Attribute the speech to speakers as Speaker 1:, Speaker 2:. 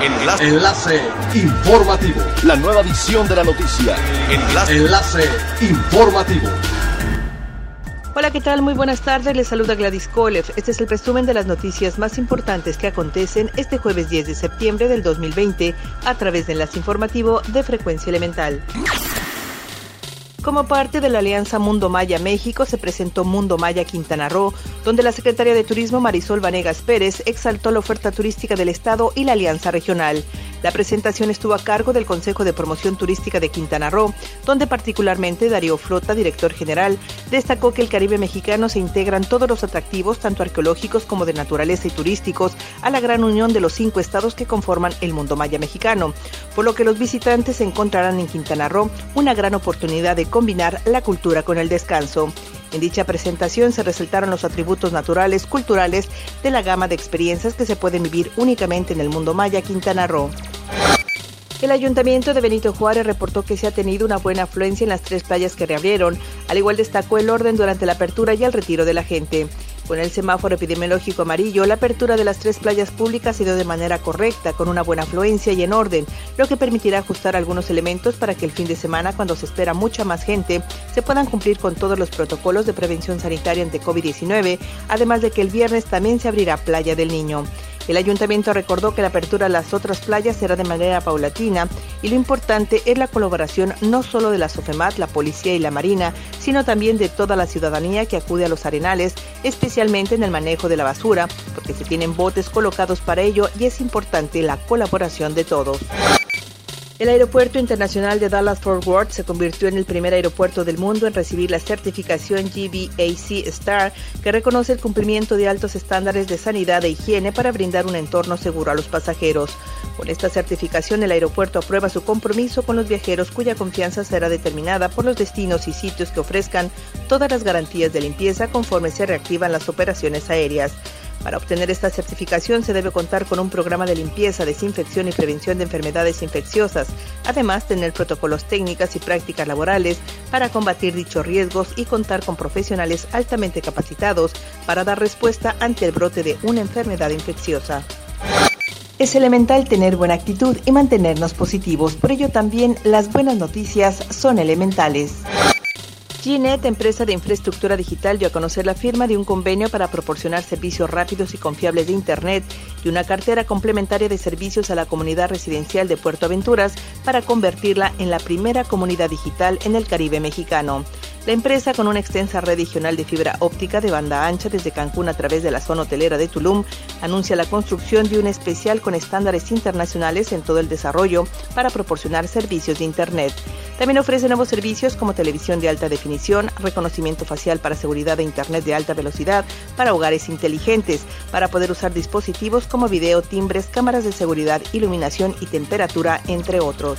Speaker 1: Enlace. Enlace informativo.
Speaker 2: La nueva edición de la noticia.
Speaker 1: Enlace. Enlace informativo.
Speaker 3: Hola, ¿qué tal? Muy buenas tardes. Les saluda Gladys Kolev. Este es el resumen de las noticias más importantes que acontecen este jueves 10 de septiembre del 2020 a través de Enlace Informativo de Frecuencia Elemental. Como parte de la Alianza Mundo Maya México se presentó Mundo Maya Quintana Roo, donde la secretaria de Turismo Marisol Vanegas Pérez exaltó la oferta turística del Estado y la alianza regional. La presentación estuvo a cargo del Consejo de Promoción Turística de Quintana Roo, donde particularmente Darío Flota, director general, destacó que el Caribe mexicano se integran todos los atractivos, tanto arqueológicos como de naturaleza y turísticos, a la gran unión de los cinco estados que conforman el mundo maya mexicano, por lo que los visitantes encontrarán en Quintana Roo una gran oportunidad de combinar la cultura con el descanso. En dicha presentación se resaltaron los atributos naturales, culturales de la gama de experiencias que se pueden vivir únicamente en el mundo maya Quintana Roo. El ayuntamiento de Benito Juárez reportó que se ha tenido una buena afluencia en las tres playas que reabrieron. Al igual destacó el orden durante la apertura y el retiro de la gente. Con el semáforo epidemiológico amarillo, la apertura de las tres playas públicas se dio de manera correcta, con una buena afluencia y en orden, lo que permitirá ajustar algunos elementos para que el fin de semana, cuando se espera mucha más gente, se puedan cumplir con todos los protocolos de prevención sanitaria ante COVID-19, además de que el viernes también se abrirá Playa del Niño. El ayuntamiento recordó que la apertura de las otras playas será de manera paulatina y lo importante es la colaboración no solo de la SOFEMAT, la policía y la marina, sino también de toda la ciudadanía que acude a los arenales, especialmente en el manejo de la basura, porque se tienen botes colocados para ello y es importante la colaboración de todos. El Aeropuerto Internacional de Dallas-Fort Worth se convirtió en el primer aeropuerto del mundo en recibir la certificación GBAC Star, que reconoce el cumplimiento de altos estándares de sanidad e higiene para brindar un entorno seguro a los pasajeros. Con esta certificación, el aeropuerto aprueba su compromiso con los viajeros cuya confianza será determinada por los destinos y sitios que ofrezcan todas las garantías de limpieza conforme se reactivan las operaciones aéreas. Para obtener esta certificación se debe contar con un programa de limpieza, desinfección y prevención de enfermedades infecciosas, además tener protocolos técnicas y prácticas laborales para combatir dichos riesgos y contar con profesionales altamente capacitados para dar respuesta ante el brote de una enfermedad infecciosa. Es elemental tener buena actitud y mantenernos positivos, por ello también las buenas noticias son elementales. GNet, empresa de infraestructura digital, dio a conocer la firma de un convenio para proporcionar servicios rápidos y confiables de Internet y una cartera complementaria de servicios a la comunidad residencial de Puerto Aventuras para convertirla en la primera comunidad digital en el Caribe mexicano. La empresa, con una extensa red regional de fibra óptica de banda ancha desde Cancún a través de la zona hotelera de Tulum, anuncia la construcción de un especial con estándares internacionales en todo el desarrollo para proporcionar servicios de Internet. También ofrece nuevos servicios como televisión de alta definición, reconocimiento facial para seguridad de Internet de alta velocidad para hogares inteligentes, para poder usar dispositivos como video, timbres, cámaras de seguridad, iluminación y temperatura, entre otros.